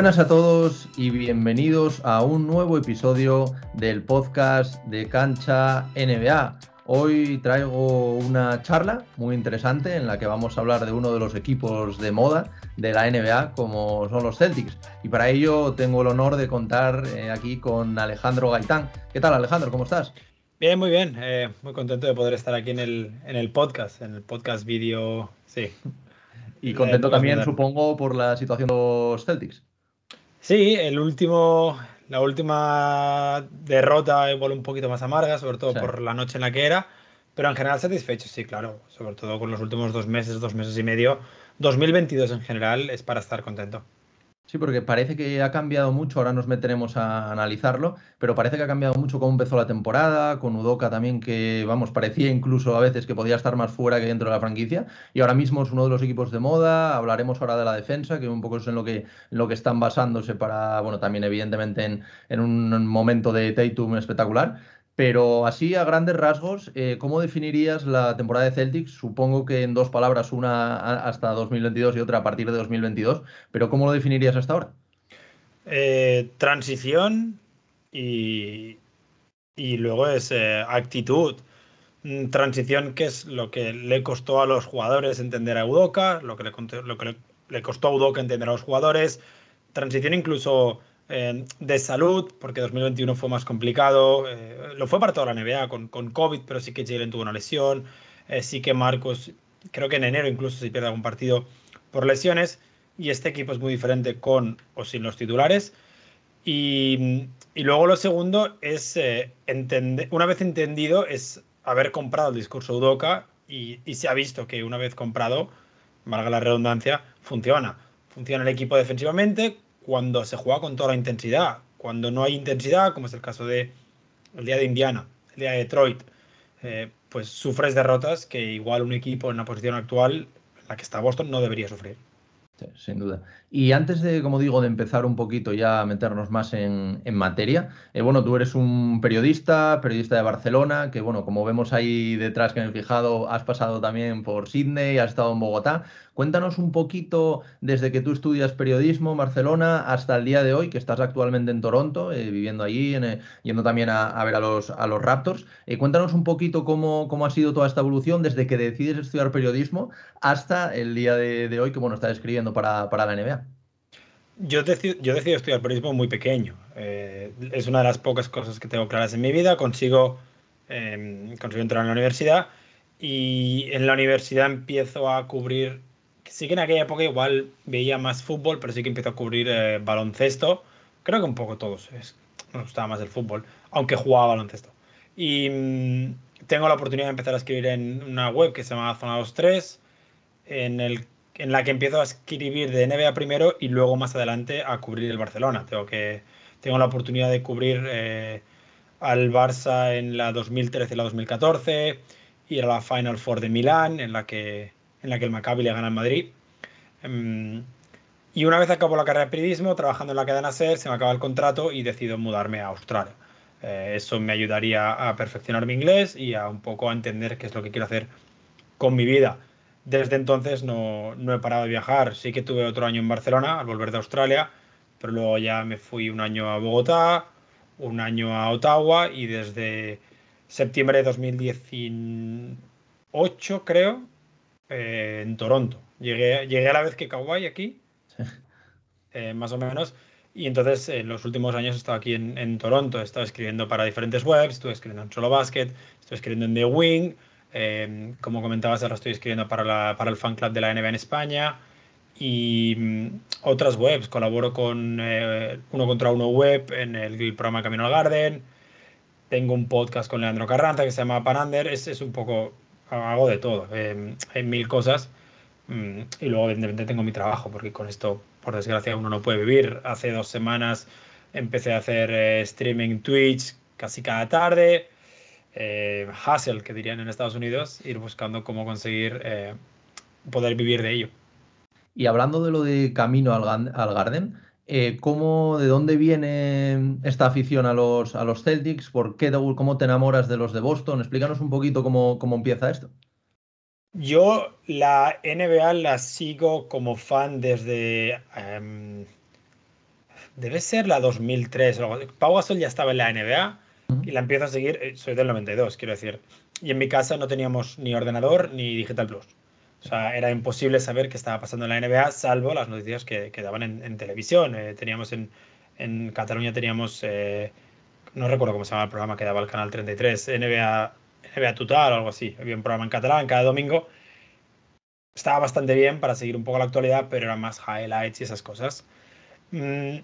Buenas a todos y bienvenidos a un nuevo episodio del podcast de Cancha NBA. Hoy traigo una charla muy interesante en la que vamos a hablar de uno de los equipos de moda de la NBA como son los Celtics. Y para ello tengo el honor de contar eh, aquí con Alejandro Gaitán. ¿Qué tal Alejandro? ¿Cómo estás? Bien, muy bien. Eh, muy contento de poder estar aquí en el, en el podcast, en el podcast vídeo. Sí. Y contento también, supongo, por la situación de los Celtics. Sí, el último, la última derrota igual un poquito más amarga, sobre todo por la noche en la que era, pero en general satisfecho, sí, claro, sobre todo con los últimos dos meses, dos meses y medio. 2022 en general es para estar contento. Sí, porque parece que ha cambiado mucho, ahora nos meteremos a analizarlo, pero parece que ha cambiado mucho cómo empezó la temporada, con Udoca también, que vamos, parecía incluso a veces que podía estar más fuera que dentro de la franquicia, y ahora mismo es uno de los equipos de moda, hablaremos ahora de la defensa, que un poco es en lo que, en lo que están basándose para, bueno, también evidentemente en, en un momento de Tatum espectacular, pero así, a grandes rasgos, eh, ¿cómo definirías la temporada de Celtics? Supongo que en dos palabras, una hasta 2022 y otra a partir de 2022, pero ¿cómo lo definirías hasta ahora? Eh, transición y, y, luego es eh, actitud. Mm, transición, que es lo que le costó a los jugadores entender a Udoca, lo que le, costó a Udoca entender a los jugadores. Transición incluso de salud, porque 2021 fue más complicado. Eh, lo fue para toda la NBA con, con COVID, pero sí que Jalen tuvo una lesión. Eh, sí que Marcos, creo que en enero incluso se pierde algún partido por lesiones. Y este equipo es muy diferente con o sin los titulares. Y, y luego lo segundo es, eh, entender, una vez entendido, es haber comprado el discurso Udoca y, y se ha visto que una vez comprado, valga la redundancia, funciona. Funciona el equipo defensivamente, cuando se juega con toda la intensidad. Cuando no hay intensidad, como es el caso de el día de Indiana, el día de Detroit, eh, pues sufres derrotas que igual un equipo en la posición actual, la que está Boston, no debería sufrir. sin duda. Y antes de, como digo, de empezar un poquito ya a meternos más en, materia, eh, bueno, tú eres un periodista, periodista de Barcelona, que bueno, como vemos ahí detrás que en el fijado, has pasado también por Sydney, has estado en Bogotá. Cuéntanos un poquito desde que tú estudias periodismo en Barcelona hasta el día de hoy, que estás actualmente en Toronto, eh, viviendo allí, eh, yendo también a, ver a los, a los Raptors. cuéntanos un poquito cómo, cómo, ha sido toda esta evolución desde que decides estudiar periodismo hasta el día de, hoy, que bueno, estás escribiendo para, para la NBA. Yo decido, yo decido estudiar periodismo muy pequeño. Eh, es una de las pocas cosas que tengo claras en mi vida. Consigo, em, consigo entrar en la universidad y en la universidad empiezo a cubrir, sí que en aquella época igual veía más fútbol, pero sí que empiezo a cubrir eh, baloncesto. Creo que un poco todos. Es, me gustaba más el fútbol, aunque jugaba baloncesto. Y mm, tengo la oportunidad de empezar a escribir en una web que se llama Zona 23, en el en la que empiezo a escribir de NBA primero y luego más adelante a cubrir el Barcelona. Tengo, que, tengo la oportunidad de cubrir eh, al Barça en la 2013 y la 2014, ir a la Final Four de Milán, en la que, en la que el Maccabi le gana al Madrid. Em, y una vez acabo la carrera de periodismo, trabajando en la cadena SER, se me acaba el contrato y decido mudarme a Australia. Eh, eso me ayudaría a perfeccionar mi inglés y a un poco a entender qué es lo que quiero hacer con mi vida. Desde entonces no, he parado de viajar. Sí que tuve otro año en Barcelona al volver de Australia, pero luego ya me fui un año a Bogotá, un año a Ottawa y desde septiembre de 2018, creo, eh, en Toronto. Llegué, llegué a la vez que Kawhi aquí, eh, más o menos. Y entonces en los últimos años he estado aquí en, en Toronto, he estado escribiendo para diferentes webs, estuve escribiendo en Solo Basket, estoy escribiendo en The Wing, Em, como comentabas, ahora estoy escribiendo para, la, para el fan club de la NBA en España y mm, otras webs. Colaboro con eh, Uno contra Uno Web en el, programa Camino al Garden. Tengo un podcast con Leandro Carranza que se llama Panander. Es, es un poco, hago de todo, eh, mil cosas. Mm, y luego, evidentemente, tengo mi trabajo, porque con esto, por desgracia, uno no puede vivir. Hace dos semanas empecé a hacer eh, streaming Twitch casi cada tarde eh, hustle, que dirían en Estados Unidos, ir buscando cómo conseguir eh, poder vivir de ello. Y hablando de lo de camino al, al Garden, eh, ¿cómo, ¿de dónde viene esta afición a los, a los Celtics? ¿Por qué, ¿Cómo te enamoras de los de Boston? Explícanos un poquito cómo, cómo empieza esto. Yo la NBA la sigo como fan desde... Em, debe ser la 2003 Pau Gasol ya estaba en la NBA y la empiezo a seguir, eh, soy del 92, quiero decir. Y en mi casa no teníamos ni ordenador ni Digital Plus. O sea, era imposible saber qué estaba pasando en la NBA, salvo las noticias que, que daban en, televisión. Eh, teníamos en, en, Cataluña, teníamos, eh, no recuerdo cómo se llama el programa que daba el canal 33, NBA, NBA Total o algo así. Había un programa en catalán cada domingo. Estaba bastante bien para seguir un poco la actualidad, pero eran más highlights y esas cosas. Mm,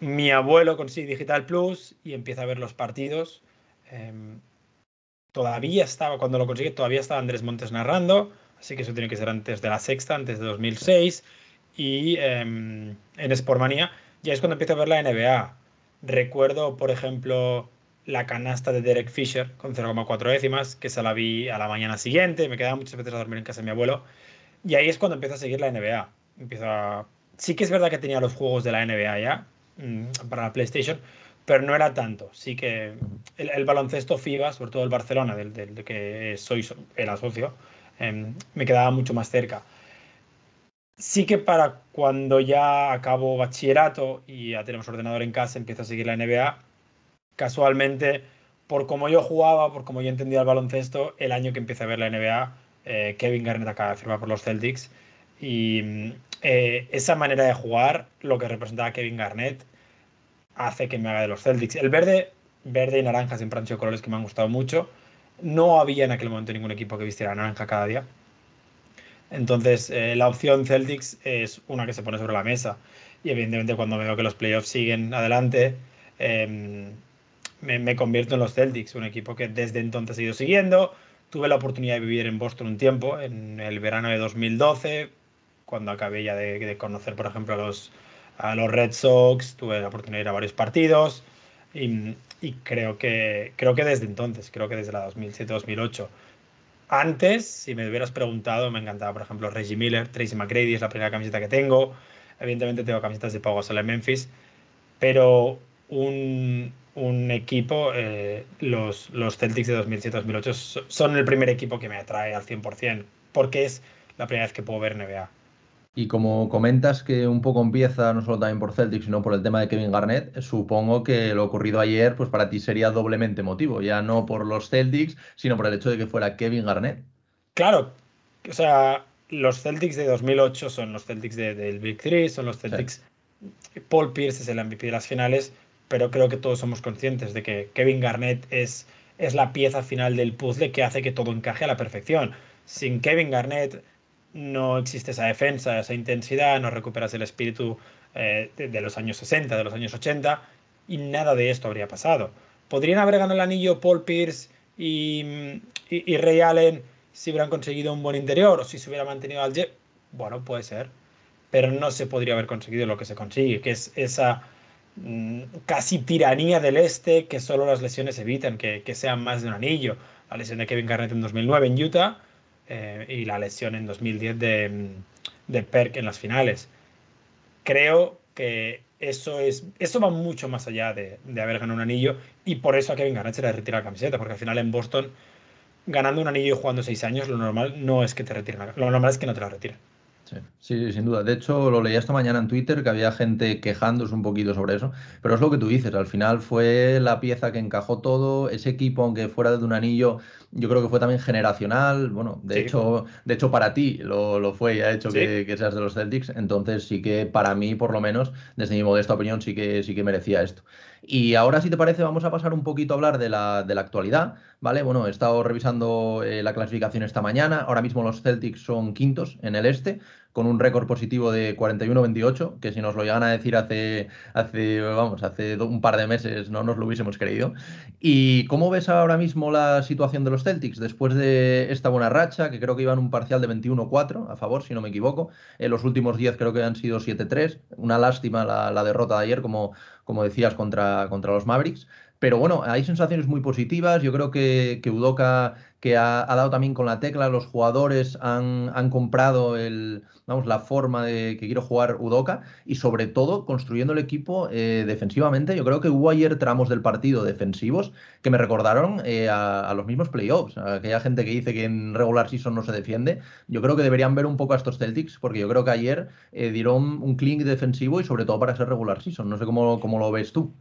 mi abuelo consigue Digital Plus y empieza a ver los partidos. Em, todavía estaba, cuando lo consigue, todavía estaba Andrés Montes narrando, así que eso tiene que ser antes de la sexta, antes de 2006. Y em, en Sportmania ya es cuando empiezo a ver la NBA. Recuerdo, por ejemplo, la canasta de Derek Fisher con 0,4 décimas, que se la vi a la mañana siguiente, me quedaba muchas veces a dormir en casa de mi abuelo. Y ahí es cuando empiezo a seguir la NBA. Empiezo Sí que es verdad que tenía los juegos de la NBA ya, para la PlayStation, pero no era tanto. Sí que el, baloncesto FIBA, sobre todo el Barcelona, del, que soy, era socio, em, me quedaba mucho más cerca. Sí que para cuando ya acabo bachillerato y ya tenemos ordenador en casa, empiezo a seguir la NBA, casualmente, por como yo jugaba, por como yo entendía el baloncesto, el año que empecé a ver la NBA, eh, Kevin Garnett acaba de firmar por los Celtics y mm, eh, esa manera de jugar, lo que representaba Kevin Garnett, hace que me haga de los Celtics. El verde, verde y naranja siempre han sido colores que me han gustado mucho. No había en aquel momento ningún equipo que vistiera naranja cada día. Entonces, eh, la opción Celtics es una que se pone sobre la mesa. Y evidentemente, cuando veo que los playoffs siguen adelante, em, me, me, convierto en los Celtics, un equipo que desde entonces he ido siguiendo. Tuve la oportunidad de vivir en Boston un tiempo, en el verano de 2012, cuando acabé ya de, conocer, por ejemplo, a los, a los Red Sox, tuve la oportunidad de ir a varios partidos y, creo, que, creo que desde entonces, creo que desde la 2007-2008. Antes, si me hubieras preguntado, me encantaba, por ejemplo, Reggie Miller, Tracy McGrady es la primera camiseta que tengo. Evidentemente tengo camisetas de Pau Gasol en Memphis, pero un, un equipo, eh, los, los Celtics de 2007-2008 son el primer equipo que me atrae al 100%, porque es la primera vez que puedo ver NBA. Y como comentas que un poco empieza no solo también por Celtic, sino por el tema de Kevin Garnett, supongo que lo ocurrido ayer, pues para ti sería doblemente motivo, ya no por los Celtics, sino por el hecho de que fuera Kevin Garnett. Claro, o sea, los Celtics de 2008 son los Celtics del Big Three, son los Celtics. Paul Pierce es el MVP de las finales, pero creo que todos somos conscientes de que Kevin Garnett es, es la pieza final del puzzle que hace que todo encaje a la perfección. Sin Kevin Garnett no existe esa defensa, esa intensidad, no recuperas el espíritu eh, de, los años 60, de los años 80, y nada de esto habría pasado. ¿Podrían haber ganado el anillo Paul Pierce y, y, Ray Allen si hubieran conseguido un buen interior o si se hubiera mantenido al Jet? Bueno, puede ser, pero no se podría haber conseguido lo que se consigue, que es esa mm, casi tiranía del este que solo las lesiones evitan, que, que sean más de un anillo. La lesión de Kevin Garnett en 2009 en Utah eh, y la lesión en 2010 de, de Perk en las finales. Creo que eso, es, eso va mucho más allá de, de, haber ganado un anillo y por eso a Kevin Garnett se le retira la camiseta, porque al final en Boston, ganando un anillo y jugando seis años, lo normal no es que te retiren, lo normal es que no te la retiren. Sí, sin duda. De hecho, lo leía esta mañana en Twitter que había gente quejándose un poquito sobre eso, pero es lo que tú dices, al final fue la pieza que encajó todo, ese equipo, aunque fuera de un anillo, yo creo que fue también generacional, bueno, de hecho, de hecho para ti lo, lo fue y ha hecho que, que, seas de los Celtics, entonces sí que para mí, por lo menos, desde mi modesta opinión, sí que, sí que merecía esto. Y ahora, si te parece, vamos a pasar un poquito a hablar de la, de la actualidad, ¿vale? Bueno, he estado revisando eh, la clasificación esta mañana, ahora mismo los Celtics son quintos en el este, con un récord positivo de 41-28, que si nos lo llegan a decir hace, hace, vamos, hace un par de meses no nos lo hubiésemos creído. ¿Y cómo ves ahora mismo la situación de los Celtics después de esta buena racha, que creo que iban un parcial de 21-4 a favor, si no me equivoco? En los últimos 10 creo que han sido 7-3, una lástima la, la derrota de ayer, como, como decías, contra, contra los Mavericks. Pero bueno, hay sensaciones muy positivas. Yo creo que, que Udoca que ha, dado también con la tecla, los jugadores han, han, comprado el, vamos, la forma de que quiero jugar Udoca y sobre todo construyendo el equipo eh, defensivamente. Yo creo que hubo ayer tramos del partido defensivos que me recordaron eh, a, los mismos playoffs, a aquella gente que dice que en regular season no se defiende. Yo creo que deberían ver un poco a estos Celtics porque yo creo que ayer eh, dieron un clink defensivo y sobre todo para ser regular season. No sé cómo, cómo lo ves tú.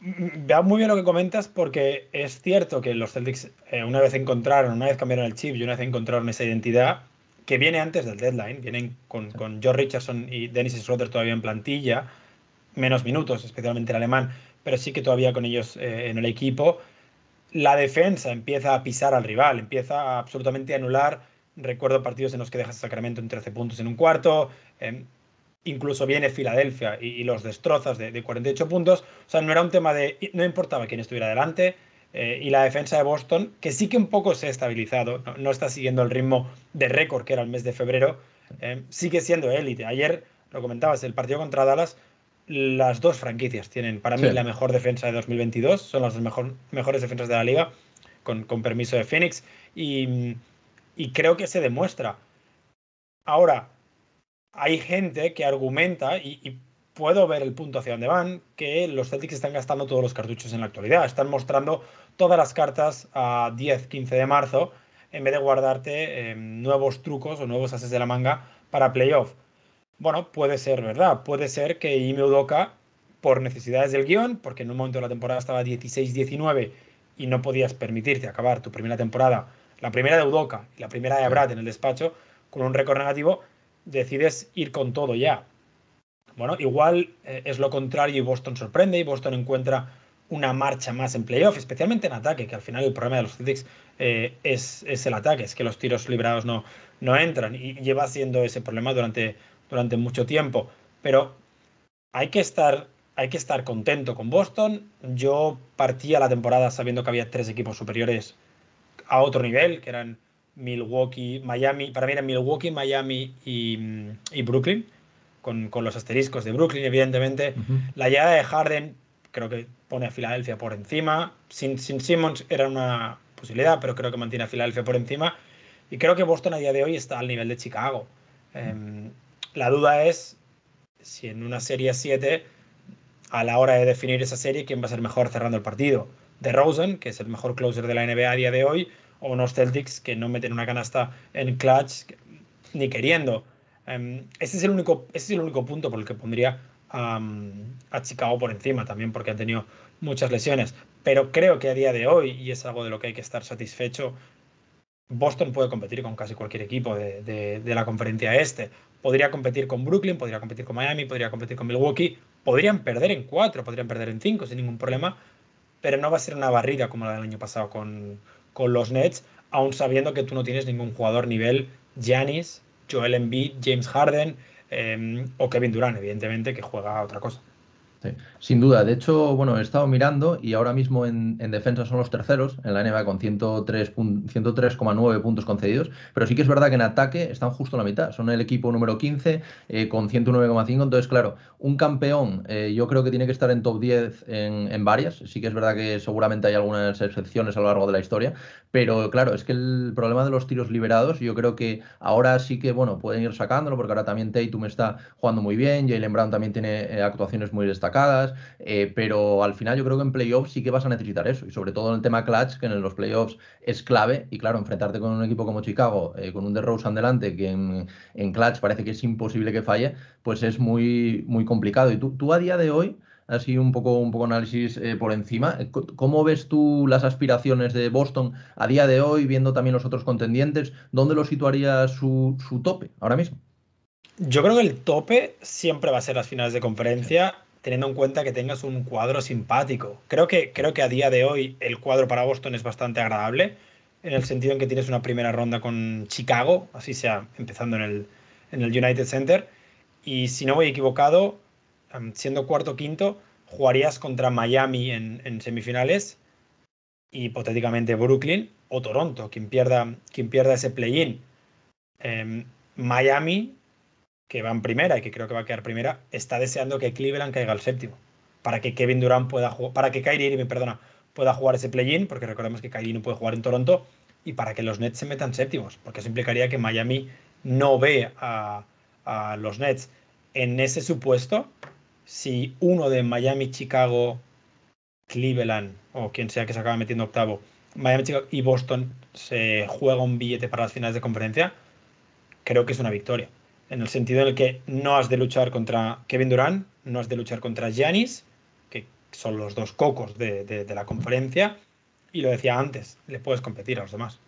Veo muy bien lo que comentas porque es cierto que los Celtics eh, una vez encontraron, una vez cambiaron el chip y una vez encontraron esa identidad que viene antes del deadline, vienen con, con George Richardson y Dennis Schroeder todavía en plantilla, menos minutos, especialmente el alemán, pero sí que todavía con ellos eh, en el equipo. La defensa empieza a pisar al rival, empieza a absolutamente anular. Recuerdo partidos en los que dejas a Sacramento en 13 puntos en un cuarto. Em, incluso viene Filadelfia y, los destrozas de, 48 puntos. O sea, no era un tema de. No importaba quién estuviera delante. Eh, y la defensa de Boston, que sí que un poco se ha estabilizado, no, está siguiendo el ritmo de récord que era el mes de febrero, eh, sigue siendo élite. Ayer, lo comentabas, el partido contra Dallas, las dos franquicias tienen para mí la mejor defensa de 2022, son las mejor, mejores defensas de la liga, con, con permiso de Phoenix, y, y creo que se demuestra. Ahora, hay gente que argumenta, y, puedo ver el punto hacia dónde van, que los Celtics están gastando todos los cartuchos en la actualidad. Están mostrando todas las cartas a 10, 15 de marzo, en vez de guardarte em, nuevos trucos o nuevos ases de la manga para playoff. Bueno, puede ser verdad. Puede ser que Ime Udoka, por necesidades del guion, porque en un momento de la temporada estaba 16-19 y no podías permitirte acabar tu primera temporada, la primera de Udoka y la primera de Brad en el despacho, con un récord negativo, decides ir con todo ya. Bueno, igual eh, es lo contrario y Boston sorprende y Boston encuentra una marcha más en playoff, especialmente en ataque, que al final el problema de los Celtics eh, es, es, el ataque, es que los tiros librados no, no entran y lleva siendo ese problema durante, durante mucho tiempo. Pero hay que estar hay que estar contento con Boston. Yo partía la temporada sabiendo que había tres equipos superiores a otro nivel, que eran Milwaukee, Miami, para mí era Milwaukee, Miami y, Brooklyn, con, los asteriscos de Brooklyn, evidentemente. La llegada de Harden creo que pone a Filadelfia por encima. Sin, sin Simmons era una posibilidad, pero creo que mantiene a Filadelfia por encima. Y creo que Boston a día de hoy está al nivel de Chicago. Em, la duda es si en una serie 7, a la hora de definir esa serie, quién va a ser mejor cerrando el partido. De Rosen, que es el mejor closer de la NBA a día de hoy, o unos Celtics que no meten una canasta en clutch ni queriendo. Um, ese, es el único, ese es el único punto por el que pondría a Chicago por encima también, porque han tenido muchas lesiones. Pero creo que a día de hoy, y es algo de lo que hay que estar satisfecho, Boston puede competir con casi cualquier equipo de, de, la conferencia este. Podría competir con Brooklyn, podría competir con Miami, podría competir con Milwaukee. Podrían perder en cuatro, podrían perder en cinco sin ningún problema, pero no va a ser una barrida como la del año pasado con, con los Nets, aún sabiendo que tú no tienes ningún jugador nivel Giannis, Joel Embiid, James Harden em, o Kevin Durant, evidentemente, que juega a otra cosa sin duda. De hecho, bueno, he estado mirando y ahora mismo en, defensa son los terceros en la NBA con 103,9 puntos concedidos, pero sí que es verdad que en ataque están justo la mitad. Son el equipo número 15 eh, con 109,5. Entonces, claro, un campeón eh, yo creo que tiene que estar en top 10 en, varias. Sí que es verdad que seguramente hay algunas excepciones a lo largo de la historia, pero claro, es que el problema de los tiros liberados, yo creo que ahora sí que, bueno, pueden ir sacándolo porque ahora también Tatum está jugando muy bien, Jalen Brown también tiene eh, actuaciones muy destacadas eh, pero al final yo creo que en playoffs sí que vas a necesitar eso, y sobre todo en el tema clutch, que en los playoffs es clave, y claro, enfrentarte con un equipo como Chicago, eh, con un DeRozan delante, que en, clutch parece que es imposible que falle, pues es muy, muy complicado. Y tú, tú a día de hoy así un poco, un poco análisis eh, por encima. ¿Cómo ves tú las aspiraciones de Boston a día de hoy, viendo también los otros contendientes? ¿Dónde lo situaría su, su tope ahora mismo? Yo creo que el tope siempre va a ser las finales de conferencia teniendo en cuenta que tengas un cuadro simpático. Creo que, creo que a día de hoy el cuadro para Boston es bastante agradable, en el sentido en que tienes una primera ronda con Chicago, así sea, empezando en el, en el United Center, y si no voy equivocado, siendo cuarto quinto, jugarías contra Miami en, semifinales, hipotéticamente Brooklyn o Toronto, quien pierda, quien pierda ese play-in. Em, Miami que va en primera y que creo que va a quedar primera, está deseando que Cleveland caiga al séptimo. para que Kevin Durant pueda jugar, para que Kyrie Irving, perdona, pueda jugar ese play-in, porque recordemos que Kyrie no puede jugar en Toronto, y para que los Nets se metan séptimos, porque eso implicaría que Miami no ve a, a los Nets. En ese supuesto, si uno de Miami, Chicago, Cleveland o quien sea que se acaba metiendo octavo, Miami, Chicago y Boston se juega un billete para las finales de conferencia, creo que es una victoria. En el sentido en el que no has de luchar contra Kevin Durant, no has de luchar contra Giannis, que son los dos cocos de, de la conferencia, y lo decía antes, le puedes competir a los demás.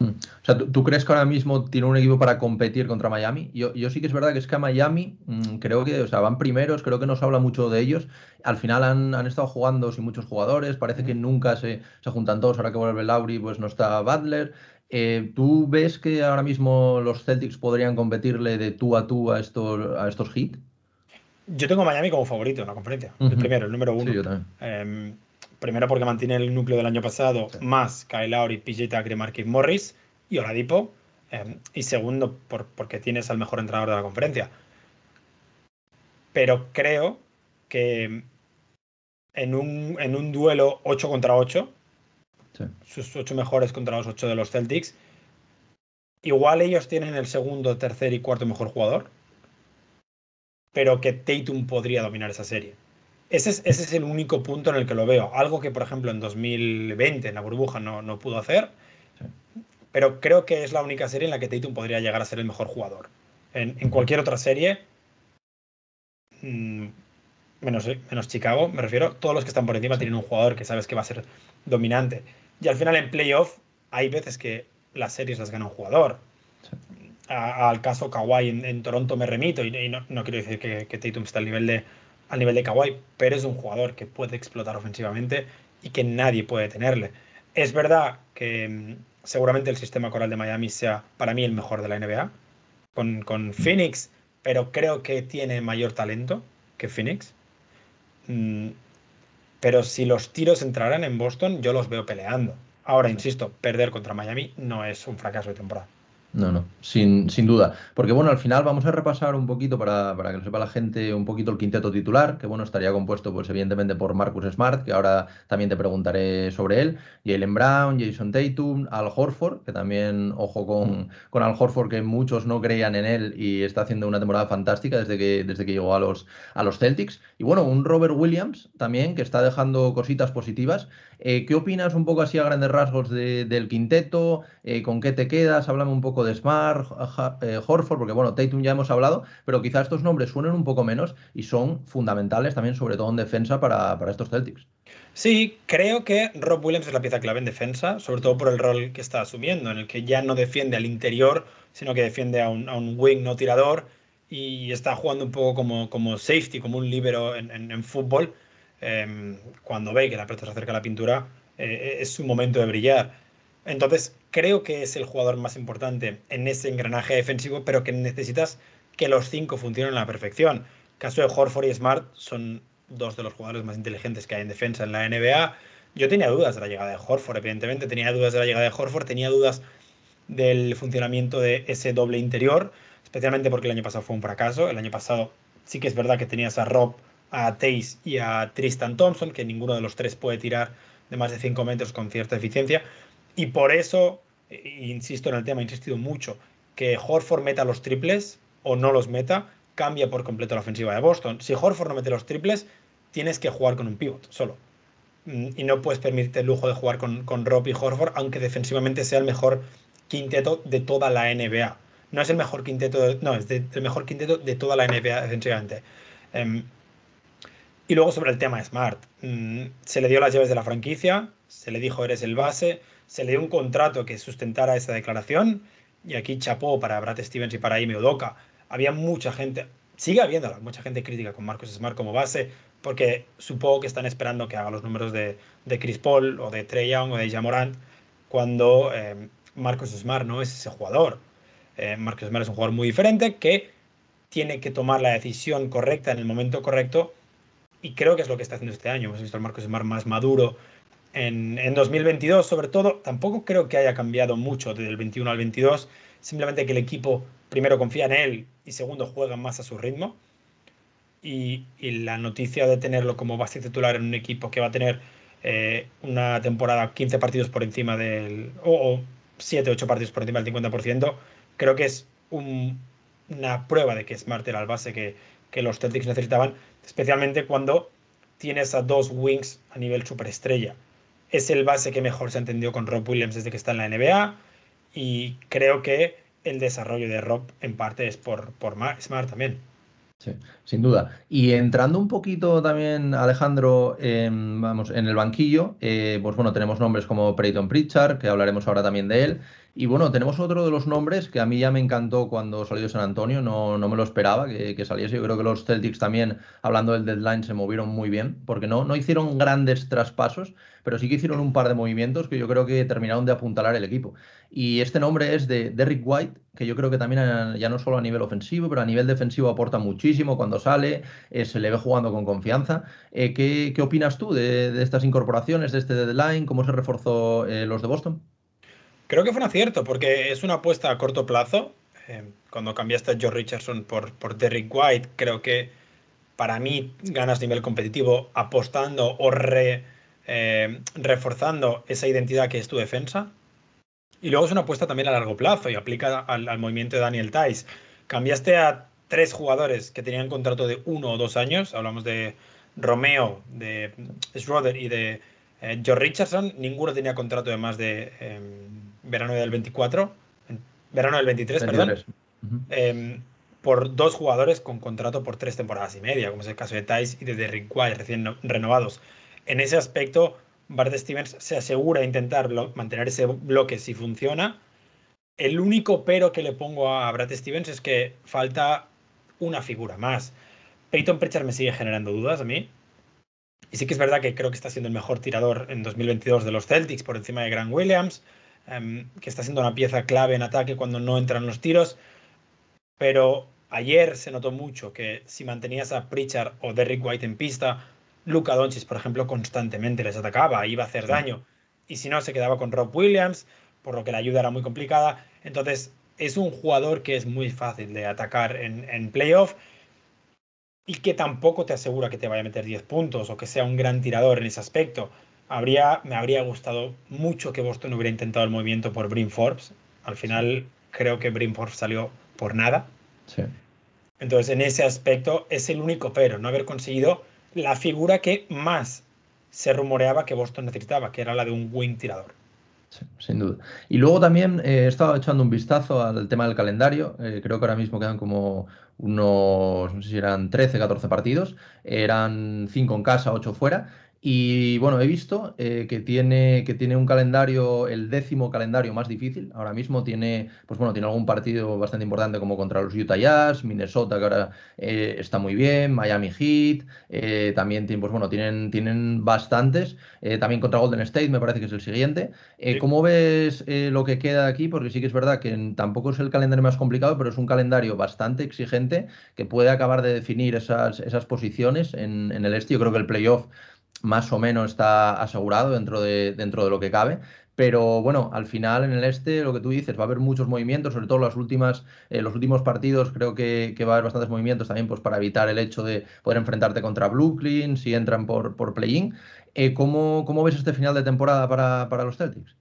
Mm. O sea, ¿tú, crees que ahora mismo tiene un equipo para competir contra Miami? Yo, yo, sí que es verdad que es que a Miami mm, creo que, o sea, van primeros, creo que no se habla mucho de ellos. Al final han, han estado jugando sin muchos jugadores, parece que nunca se, se, juntan todos. Ahora que vuelve Lauri, pues no está Butler. Eh, ¿Tú ves que ahora mismo los Celtics podrían competirle de tú a tú a estos, a estos? Yo tengo a Miami como favorito en la conferencia. El primero, el número uno. Sí, yo también. Eh, Primero porque mantiene el núcleo del año pasado, más Kyle Lowry, PJ Tucker Marquis Morris y Oladipo. Eh, y segundo, por, porque tienes al mejor entrenador de la conferencia. Pero creo que en un, en un duelo 8 contra 8, sus 8 mejores contra los 8 de los Celtics, igual ellos tienen el segundo, tercer y cuarto mejor jugador, pero que Tatum podría dominar esa serie. Ese es, el único punto en el que lo veo. Algo que, por ejemplo, en 2020, en la burbuja, no, no pudo hacer. Pero creo que es la única serie en la que Tatum podría llegar a ser el mejor jugador. En, cualquier otra serie, mm, menos, menos Chicago, me refiero, todos los que están por encima tienen un jugador que sabes que va a ser dominante. Y al final en playoff hay veces que las series las gana un jugador. al caso Kawhi en, Toronto me remito y, no, no, quiero decir que, que Tatum está al nivel de, al nivel de Kawhi, pero es un jugador que puede explotar ofensivamente y que nadie puede tenerle. Es verdad que mm, seguramente el sistema coral de Miami sea para mí el mejor de la NBA, con, con Phoenix, pero creo que tiene mayor talento que Phoenix. Mm, pero si los tiros entraran en Boston, yo los veo peleando. Ahora, insisto, perder contra Miami no es un fracaso de temporada. No, no, sin, sin, duda. Porque bueno, al final vamos a repasar un poquito para, para, que lo sepa la gente un poquito el quinteto titular, que bueno, estaría compuesto pues evidentemente por Marcus Smart, que ahora también te preguntaré sobre él, Jalen Brown, Jason Tatum, Al Horford, que también, ojo con, con Al Horford, que muchos no creían en él y está haciendo una temporada fantástica desde que, desde que llegó a los, a los Celtics. Y bueno, un Robert Williams también, que está dejando cositas positivas. Eh, ¿Qué opinas un poco así a grandes rasgos del quinteto? Eh, ¿Con qué te quedas? Háblame un de Smart, eh, Horford, porque bueno, Tatum ya hemos hablado, pero quizás estos nombres suenen un poco menos y son fundamentales también, sobre todo en defensa para, estos Celtics. Sí, creo que Rob Williams es la pieza clave en defensa, sobre todo por el rol que está asumiendo, en el que ya no defiende al interior, sino que defiende a un, wing no tirador y está jugando un poco como, como safety, como un líbero en, en fútbol Em, cuando ve que la pelota se acerca a la pintura, eh, es su momento de brillar. Entonces, creo que es el jugador más importante en ese engranaje defensivo, pero que necesitas que los cinco funcionen a la perfección. caso de Horford y Smart son dos de los jugadores más inteligentes que hay en defensa en la NBA. Yo tenía dudas de la llegada de Horford, evidentemente, tenía dudas de la llegada de Horford, tenía dudas del funcionamiento de ese doble interior, especialmente porque el año pasado fue un fracaso. El año pasado sí que es verdad que tenías a Rob a Tace y a Tristan Thompson, que ninguno de los tres puede tirar de más de 5 metros con cierta eficiencia. Y por eso, insisto en el tema, he insistido mucho, que Horford meta los triples o no los meta, cambia por completo la ofensiva de Boston. Si Horford no mete los triples, tienes que jugar con un pivot solo. Mm, y no puedes permitirte el lujo de jugar con, con Rob y Horford, aunque defensivamente sea el mejor quinteto de toda la NBA. No es el mejor quinteto, no, es el mejor quinteto de toda la NBA defensivamente. Em, y luego sobre el tema Smart, mm, se le dio las llaves de la franquicia, se le dijo eres el base, se le dio un contrato que sustentara esa declaración y aquí chapó para Brad Stevens y para Ime Odoka. Había mucha gente, sigue habiendo mucha gente crítica con Marcus Smart como base porque supongo que están esperando que haga los números de, de Chris Paul o de Trey Young o de Jamorant cuando eh, Marcus Smart no es ese jugador. Eh, Marcus Smart es un jugador muy diferente que tiene que tomar la decisión correcta en el momento correcto y creo que es lo que está haciendo este año. Hemos visto al Marcos Smart más maduro en, en 2022, sobre todo. Tampoco creo que haya cambiado mucho desde el 21 al 22. Simplemente que el equipo, primero, confía en él y segundo, juega más a su ritmo. y, la noticia de tenerlo como base titular en un equipo que va a tener eh, una temporada 15 partidos por encima del. o, 7, 8 partidos por encima del 50%, creo que es una prueba de que Smart era el base que, que los Celtics necesitaban, especialmente cuando tienes a dos wings a nivel superestrella. Es el base que mejor se ha entendido con Rob Williams desde que está en la NBA y creo que el desarrollo de Rob en parte es por, por Smart también. Sí, sin duda. Y entrando un poquito también, Alejandro, vamos, en el banquillo, eh, pues bueno, tenemos nombres como Peyton Pritchard, que hablaremos ahora también de él. Y bueno, tenemos otro de los nombres que a mí ya me encantó cuando salió San Antonio, no, no me lo esperaba que, que, saliese. Yo creo que los Celtics también, hablando del deadline, se movieron muy bien, porque no, no hicieron grandes traspasos, pero sí que hicieron un par de movimientos que yo creo que terminaron de apuntalar el equipo. Y este nombre es de Derrick White, que yo creo que también ya no solo a nivel ofensivo, pero a nivel defensivo aporta muchísimo cuando sale, eh, se le ve jugando con confianza. Eh, ¿qué, ¿qué, opinas tú de, de, estas incorporaciones, de este deadline? ¿Cómo se reforzó eh, los de Boston? Creo que fue un acierto, porque es una apuesta a corto plazo. Eh, cuando cambiaste a George Richardson por, por Derrick White, creo que para mí ganas nivel competitivo apostando o eh, reforzando esa identidad que es tu defensa. Y luego es una apuesta también a largo plazo y aplica al, movimiento de Daniel Tice. Cambiaste a tres jugadores que tenían contrato de uno o dos años. Hablamos de Romeo, de Schroeder y de eh, George Richardson. Ninguno tenía contrato de más de em, verano del 24, verano del 23, perdón, em, por dos jugadores con contrato por tres temporadas y media, como es el caso de Tice y de Derrick White, recién renovados. En ese aspecto, Bart Stevens se asegura de intentar mantener ese bloque si funciona. El único pero que le pongo a Brad Stevens es que falta una figura más. Peyton Pritchard me sigue generando dudas a mí. Y sí que es verdad que creo que está siendo el mejor tirador en 2022 de los Celtics por encima de Grant Williams. Em, que está siendo una pieza clave en ataque cuando no entran los tiros. Pero ayer se notó mucho que si mantenías a Pritchard o Derrick White en pista, Luca Doncic, por ejemplo, constantemente les atacaba, iba a hacer daño. Y si no, se quedaba con Rob Williams, por lo que la ayuda era muy complicada. Entonces, es un jugador que es muy fácil de atacar en, en playoff y que tampoco te asegura que te vaya a meter 10 puntos o que sea un gran tirador en ese aspecto habría, me habría gustado mucho que Boston hubiera intentado el movimiento por Brim Forbes. Al final creo que Brim Forbes salió por nada. Sí. Entonces, en ese aspecto es el único pero, no haber conseguido la figura que más se rumoreaba que Boston necesitaba, que era la de un wing tirador. Sí, sin duda. Y luego también eh, he estado echando un vistazo al tema del calendario. Eh, creo que ahora mismo quedan como unos, no sé si eran 13, 14 partidos. Eran 5 en casa, 8 fuera. Y bueno, he visto eh, que, tiene, que tiene un calendario, el décimo calendario más difícil. Ahora mismo tiene, pues bueno, tiene algún partido bastante importante como contra los Utah Jazz, Minnesota, que ahora eh, está muy bien, Miami Heat, eh, también tienen, pues bueno, tienen, tienen bastantes. también contra Golden State, me parece que es el siguiente. ¿Cómo ves lo que queda aquí? Porque sí que es verdad que tampoco es el calendario más complicado, pero es un calendario bastante exigente que puede acabar de definir esas, esas posiciones en, en el este. Yo creo que el playoff más o menos está asegurado dentro de, dentro de lo que cabe. Pero bueno, al final en el este, lo que tú dices, va a haber muchos movimientos, sobre todo las últimas, eh, los últimos partidos, creo que, va a haber bastantes movimientos también pues, para evitar el hecho de poder enfrentarte contra Brooklyn, si entran por, por play-in. Eh, ¿cómo, ¿cómo, ves este final de temporada para, para, los Celtics?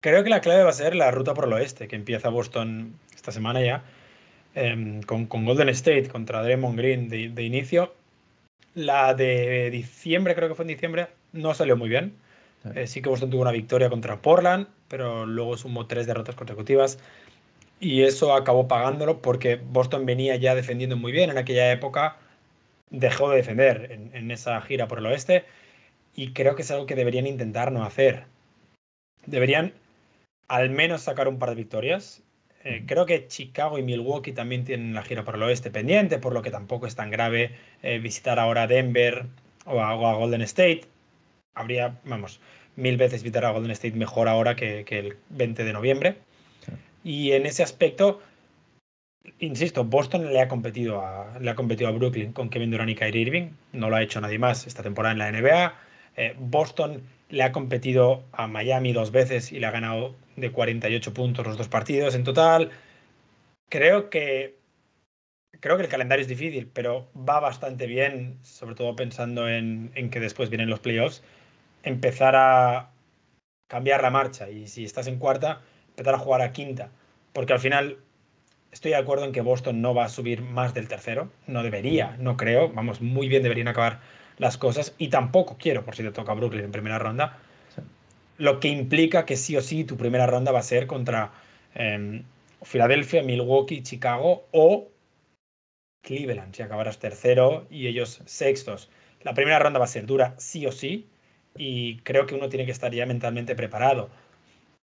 Creo que la clave va a ser la ruta por el oeste, que empieza Boston esta semana ya, em, con, con, Golden State contra Draymond Green de, de inicio la de diciembre, creo que fue en diciembre, no salió muy bien. Eh, sí, que Boston tuvo una victoria contra Portland, pero luego sumó tres derrotas consecutivas. Y eso acabó pagándolo porque Boston venía ya defendiendo muy bien. En aquella época dejó de defender en, en esa gira por el oeste. Y creo que es algo que deberían intentar no hacer. Deberían al menos sacar un par de victorias eh, creo que Chicago y Milwaukee también tienen la gira por el oeste pendiente, por lo que tampoco es tan grave eh, visitar ahora Denver o a, Golden State. Habría, vamos, mil veces visitar a Golden State mejor ahora que, el 20 de noviembre. Y en ese aspecto, insisto, Boston le ha competido a, le ha competido a Brooklyn con Kevin Durant y Kyrie Irving. No lo ha hecho nadie más esta temporada en la NBA. Eh, Boston le ha competido a Miami dos veces y le ha ganado de 48 puntos los dos partidos en total. Creo que creo que el calendario es difícil, pero va bastante bien, sobre todo pensando en, en que después vienen los playoffs, empezar a cambiar la marcha y si estás en cuarta, empezar a jugar a quinta, porque al final estoy de acuerdo en que Boston no va a subir más del tercero, no debería, no creo, vamos, muy bien deberían acabar las cosas y tampoco quiero, por si te toca Brooklyn en primera ronda, lo que implica que sí o sí tu primera ronda va a ser contra em, Filadelfia, Milwaukee, Chicago o Cleveland, si acabarás tercero y ellos sextos. La primera ronda va a ser dura sí o sí y creo que uno tiene que estar ya mentalmente preparado.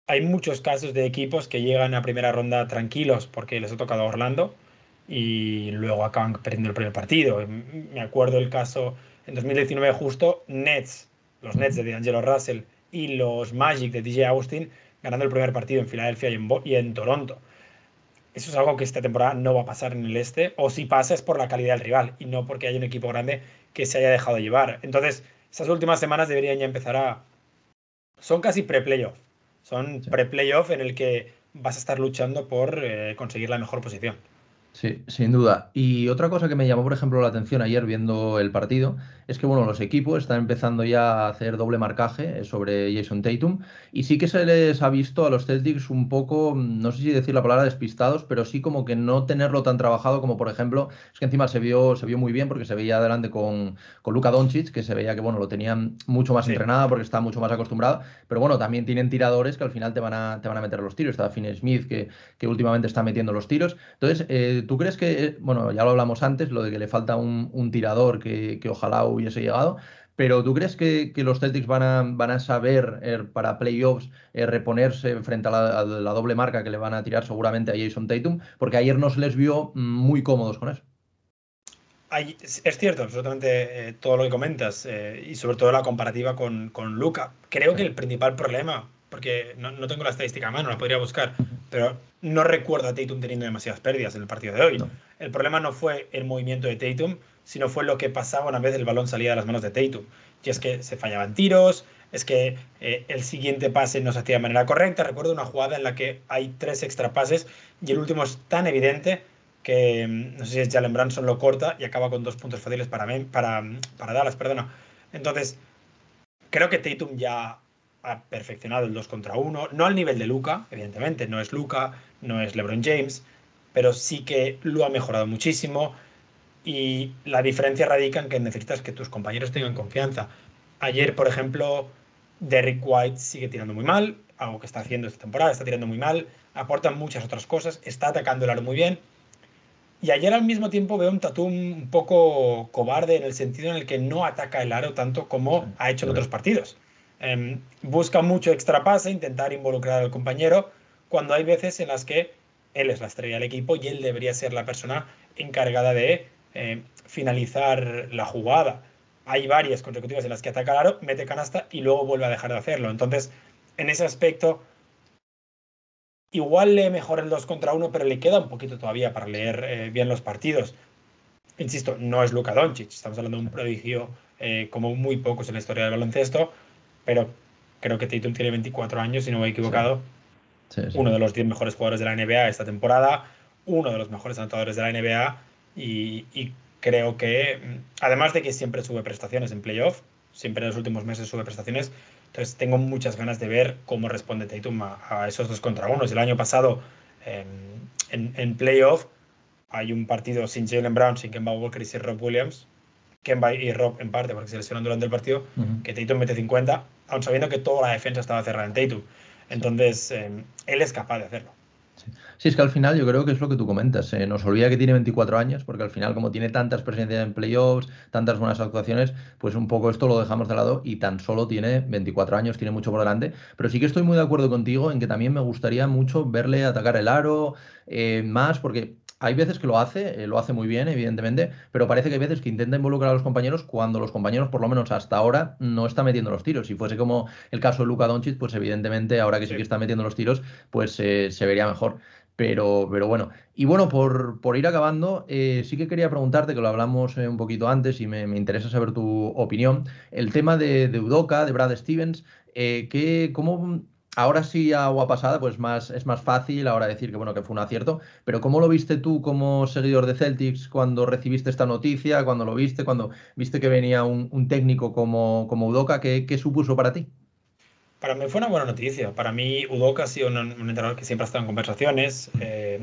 Hay muchos casos de equipos que llegan a primera ronda tranquilos porque les ha tocado Orlando y luego acaban perdiendo el primer partido. Me acuerdo el caso en 2019 justo, Nets, los Nets de D'Angelo Russell y los Magic de DJ Austin ganando el primer partido en Filadelfia y en, y en Toronto. Eso es algo que esta temporada no va a pasar en el este, o si pasa es por la calidad del rival y no porque haya un equipo grande que se haya dejado llevar. Entonces, esas últimas semanas deberían ya empezar a... Son casi pre-playoff. Son pre-playoff en el que vas a estar luchando por eh, conseguir la mejor posición. Sí, sin duda. Y otra cosa que me llamó, por ejemplo, la atención ayer viendo el partido es que bueno, los equipos están empezando ya a hacer doble marcaje eh, sobre Jason Tatum y sí que se les ha visto a los Celtics un poco, no sé si decir la palabra despistados, pero sí como que no tenerlo tan trabajado como por ejemplo, es que encima se vio, se vio muy bien porque se veía adelante con, con Luka Doncic, que se veía que bueno, lo tenían mucho más entrenado porque está mucho más acostumbrado, pero bueno, también tienen tiradores que al final te van a, te van a meter los tiros. Está Finn Smith que, que últimamente está metiendo los tiros. Entonces, eh, ¿tú crees que, bueno, ya lo hablamos antes, lo de que le falta un, un tirador que, que ojalá hubiese llegado. Pero ¿tú crees que, los Celtics van a, van a saber eh, para playoffs eh, reponerse frente a la, doble marca que le van a tirar seguramente a Jason Tatum? Porque ayer no se les vio muy cómodos con eso. es cierto, absolutamente eh, todo lo que comentas y sobre todo la comparativa con, con Luca. Creo que el principal problema, porque no, no, tengo la estadística a mano, la podría buscar, pero no recuerdo a Tatum teniendo demasiadas pérdidas en el partido de hoy. El problema no fue el movimiento de Tatum, sino fue lo que pasaba una vez el balón salía de las manos de Tatum. Y es que se fallaban tiros, es que eh, el siguiente pase no se hacía de manera correcta. Recuerdo una jugada en la que hay tres extra pases y el último es tan evidente que mm, no sé si es Jalen Branson lo corta y acaba con dos puntos fáciles para, para, para Dallas, perdona. Entonces, creo que Tatum ya ha perfeccionado el 2 contra 1, no al nivel de Luca, evidentemente, no es Luca, no es LeBron James, pero sí que lo ha mejorado muchísimo y la diferencia radica en que necesitas que tus compañeros tengan confianza. Ayer, por ejemplo, Derrick White sigue tirando muy mal, algo que está haciendo esta temporada, está tirando muy mal, aporta muchas otras cosas, está atacando el aro muy bien. Y ayer al mismo tiempo veo un Tatum un poco cobarde en el sentido en el que no ataca el aro tanto como ha hecho en otros partidos. Em, busca mucho extra pase, intentar involucrar al compañero, cuando hay veces en las que él es la estrella del equipo y él debería ser la persona encargada de eh, finalizar la jugada. Hay varias consecutivas en las que ataca el aro, mete canasta y luego vuelve a dejar de hacerlo. Entonces, en ese aspecto, igual lee mejor el 2 contra 1, pero le queda un poquito todavía para leer eh, bien los partidos. Insisto, no es Luka Doncic, estamos hablando de un prodigio eh, como muy pocos en la historia del baloncesto, pero creo que Tatum tiene 24 años, si no me he equivocado. Uno de los 10 mejores jugadores de la NBA esta temporada, uno de los mejores anotadores de la NBA y, creo que, además de que siempre sube prestaciones en playoff, siempre en los últimos meses sube prestaciones, entonces tengo muchas ganas de ver cómo responde Tatum a, esos dos contra unos. El año pasado en, en, playoff hay un partido sin Jalen Brown, sin Kemba Walker y sin Rob Williams, Kemba y Rob en parte porque se lesionan durante el partido, que Tatum mete 50, aun sabiendo que toda la defensa estaba cerrada en Tatum. Entonces, em, él es capaz de hacerlo. Sí. es que al final yo creo que es lo que tú comentas. Eh, nos olvida que tiene 24 años, porque al final, como tiene tantas presencias en playoffs, tantas buenas actuaciones, pues un poco esto lo dejamos de lado y tan solo tiene 24 años, tiene mucho por delante. Pero sí que estoy muy de acuerdo contigo en que también me gustaría mucho verle atacar el aro eh, más, porque hay veces que lo hace, eh, lo hace muy bien, evidentemente, pero parece que hay veces que intenta involucrar a los compañeros cuando los compañeros, por lo menos hasta ahora, no están metiendo los tiros. Si fuese como el caso de Luka Doncic, pues evidentemente ahora que sí, que está metiendo los tiros, pues eh, se vería mejor. Pero, pero bueno, y bueno, por, por ir acabando, eh, sí que quería preguntarte, que lo hablamos un poquito antes y me, interesa saber tu opinión, el tema de, de Udoka, de Brad Stevens, que, ¿cómo ahora sí, agua pasada, pues más, es más fácil ahora decir que bueno, que fue un acierto. Pero ¿cómo lo viste tú como seguidor de Celtics cuando recibiste esta noticia, cuando lo viste, cuando viste que venía un, técnico como, como Udoca? ¿qué, supuso para ti? Para mí fue una buena noticia. Para mí, Udoca ha sido un, entrenador que siempre ha estado en conversaciones eh,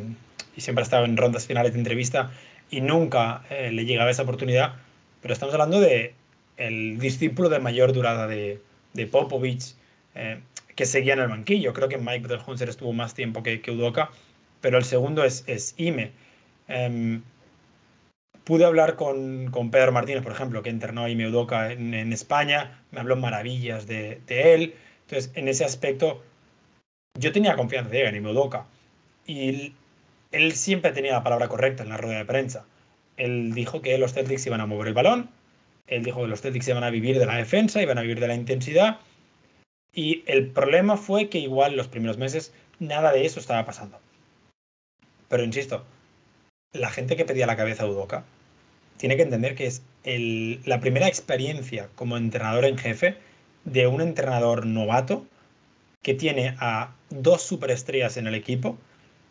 y siempre ha estado en rondas finales de entrevista y nunca eh, le llegaba esa oportunidad. Pero estamos hablando de el discípulo de mayor durada de, de Popovich. Eh, que seguía en el banquillo. Creo que Mike del estuvo más tiempo que, que Udoka, pero el segundo es, es Ime. Em, pude hablar con, con, Pedro Martínez, por ejemplo, que internó a Ime Udoka en, España, me habló maravillas de, él. Entonces, en ese aspecto, yo tenía confianza en Ime Udoka. Y él siempre tenía la palabra correcta en la rueda de prensa. Él dijo que los Celtics iban a mover el balón, él dijo que los Celtics iban a vivir de la defensa, iban a vivir de la intensidad, y el problema fue que igual los primeros meses nada de eso estaba pasando. Pero insisto, la gente que pedía la cabeza a Udoka tiene que entender que es la primera experiencia como entrenador en jefe de un entrenador novato que tiene a dos superestrellas en el equipo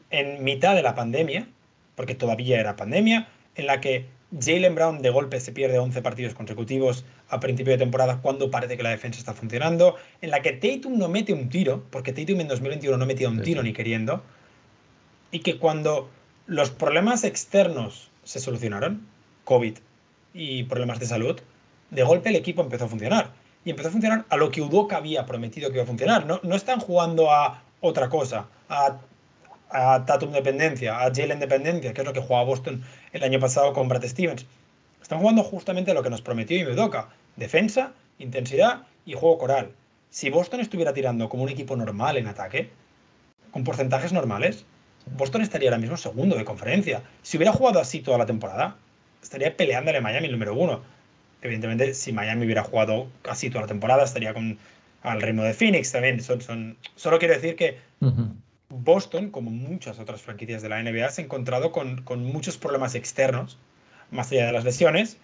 en mitad de la pandemia, porque todavía era pandemia, en la que Jalen Brown de golpe se pierde 11 partidos consecutivos a principio de temporada cuando parece que la defensa está funcionando, en la que Tatum no mete un tiro, porque Tatum en 2021 no metía un tiro ni queriendo, y que cuando los problemas externos se solucionaron, COVID y problemas de salud, de golpe el equipo empezó a funcionar. Y empezó a funcionar a lo que Udoka había prometido que iba a funcionar. No, no están jugando a otra cosa, a a Tatum dependencia, a Jalen dependencia, que es lo que jugaba Boston el año pasado con Brad Stevens. Están jugando justamente lo que nos prometió toca. Defensa, intensidad y juego coral. Si Boston estuviera tirando como un equipo normal en ataque, con porcentajes normales, Boston estaría ahora mismo segundo de conferencia. Si hubiera jugado así toda la temporada, estaría peleándole a Miami el número uno. Evidentemente, si Miami hubiera jugado así toda la temporada, estaría con al ritmo de Phoenix también. Son, son... Solo quiero decir que Boston, como muchas otras franquicias de la NBA, se ha encontrado con, muchos problemas externos, más allá de las lesiones,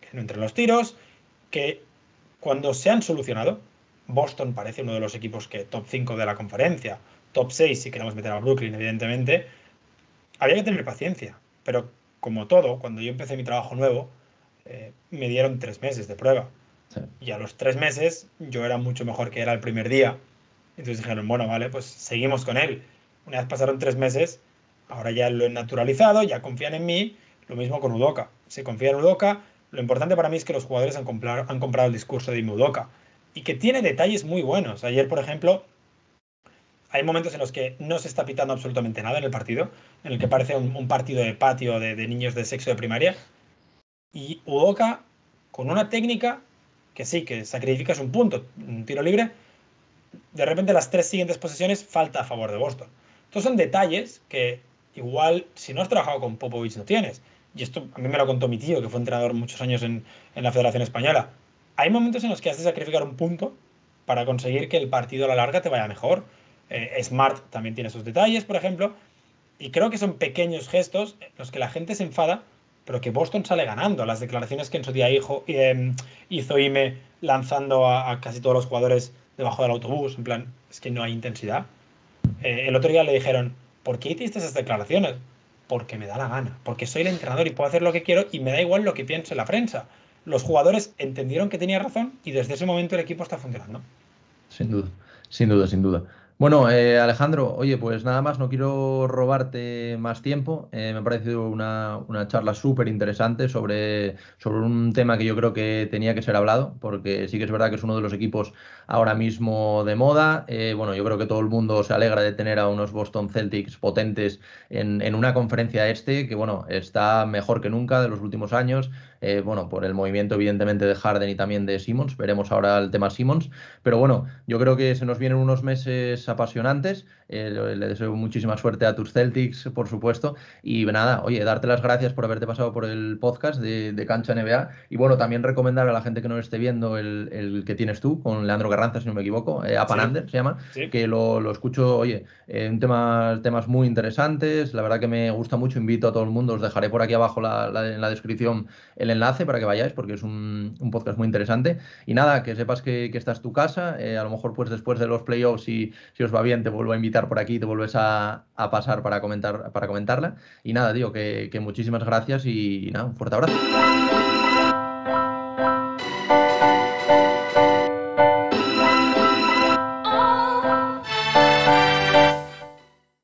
que no entran los tiros, que cuando se han solucionado, Boston parece uno de los equipos que top 5 de la conferencia, top 6 si queremos meter a Brooklyn, evidentemente, había que tener paciencia. Pero como todo, cuando yo empecé mi trabajo nuevo, eh, me dieron tres meses de prueba. Y a los tres meses yo era mucho mejor que era el primer día entonces dijeron, bueno, vale, pues seguimos con él. Una vez pasaron tres meses, ahora ya lo he naturalizado, ya confían en mí. Lo mismo con Udoca. Se confía en Udoca. Lo importante para mí es que los jugadores han comprado, han comprado el discurso de Udoca y que tiene detalles muy buenos. Ayer, por ejemplo, hay momentos en los que no se está pitando absolutamente nada en el partido, en el que parece un, partido de patio de, niños de sexo de primaria. Y Udoca, con una técnica que sí, que sacrificas un punto, un tiro libre, de repente las tres siguientes posesiones falta a favor de Boston. Estos son detalles que igual si no has trabajado con Popovich no tienes. Y esto a mí me lo contó mi tío, que fue entrenador muchos años en, la Federación Española. Hay momentos en los que has de sacrificar un punto para conseguir que el partido a la larga te vaya mejor. Eh, Smart también tiene esos detalles, por ejemplo. Y creo que son pequeños gestos en los que la gente se enfada, pero que Boston sale ganando. Las declaraciones que en su día hizo, eh, hizo Ime lanzando a casi todos los jugadores debajo del autobús, en plan, es que no hay intensidad. Eh, el otro día le dijeron, ¿por qué hiciste esas declaraciones? Porque me da la gana, porque soy el entrenador y puedo hacer lo que quiero y me da igual lo que piense la prensa. Los jugadores entendieron que tenía razón y desde ese momento el equipo está funcionando. Sin duda, sin duda, sin duda. Bueno, eh, Alejandro, oye, pues nada más, no quiero robarte más tiempo. Eh, me ha parecido una, charla súper interesante sobre, sobre un tema que yo creo que tenía que ser hablado, porque sí que es verdad que es uno de los equipos ahora mismo de moda. Eh, bueno, yo creo que todo el mundo se alegra de tener a unos Boston Celtics potentes en, en una conferencia este, que bueno, está mejor que nunca de los últimos años. Eh, bueno, por el movimiento evidentemente de Harden y también de Simmons, veremos ahora el tema Simmons, pero bueno, yo creo que se nos vienen unos meses apasionantes, eh, le deseo muchísima suerte a tus Celtics, por supuesto, y nada, oye, darte las gracias por haberte pasado por el podcast de, Cancha NBA, y bueno, también recomendar a la gente que no esté viendo el, que tienes tú, con Leandro Garranza, si no me equivoco, eh, Apanander se llama, que lo, escucho, oye, en temas, temas muy interesantes, la verdad que me gusta mucho, invito a todo el mundo, os dejaré por aquí abajo en la descripción el enlace para que vayáis porque es un, podcast muy interesante. Y nada, que sepas que, esta es tu casa. Eh, a lo mejor pues después de los playoffs, si, si os va bien, te vuelvo a invitar por aquí, te vuelves a, pasar para, comentar, para comentarla. Y nada, digo que, muchísimas gracias y nada, un fuerte abrazo.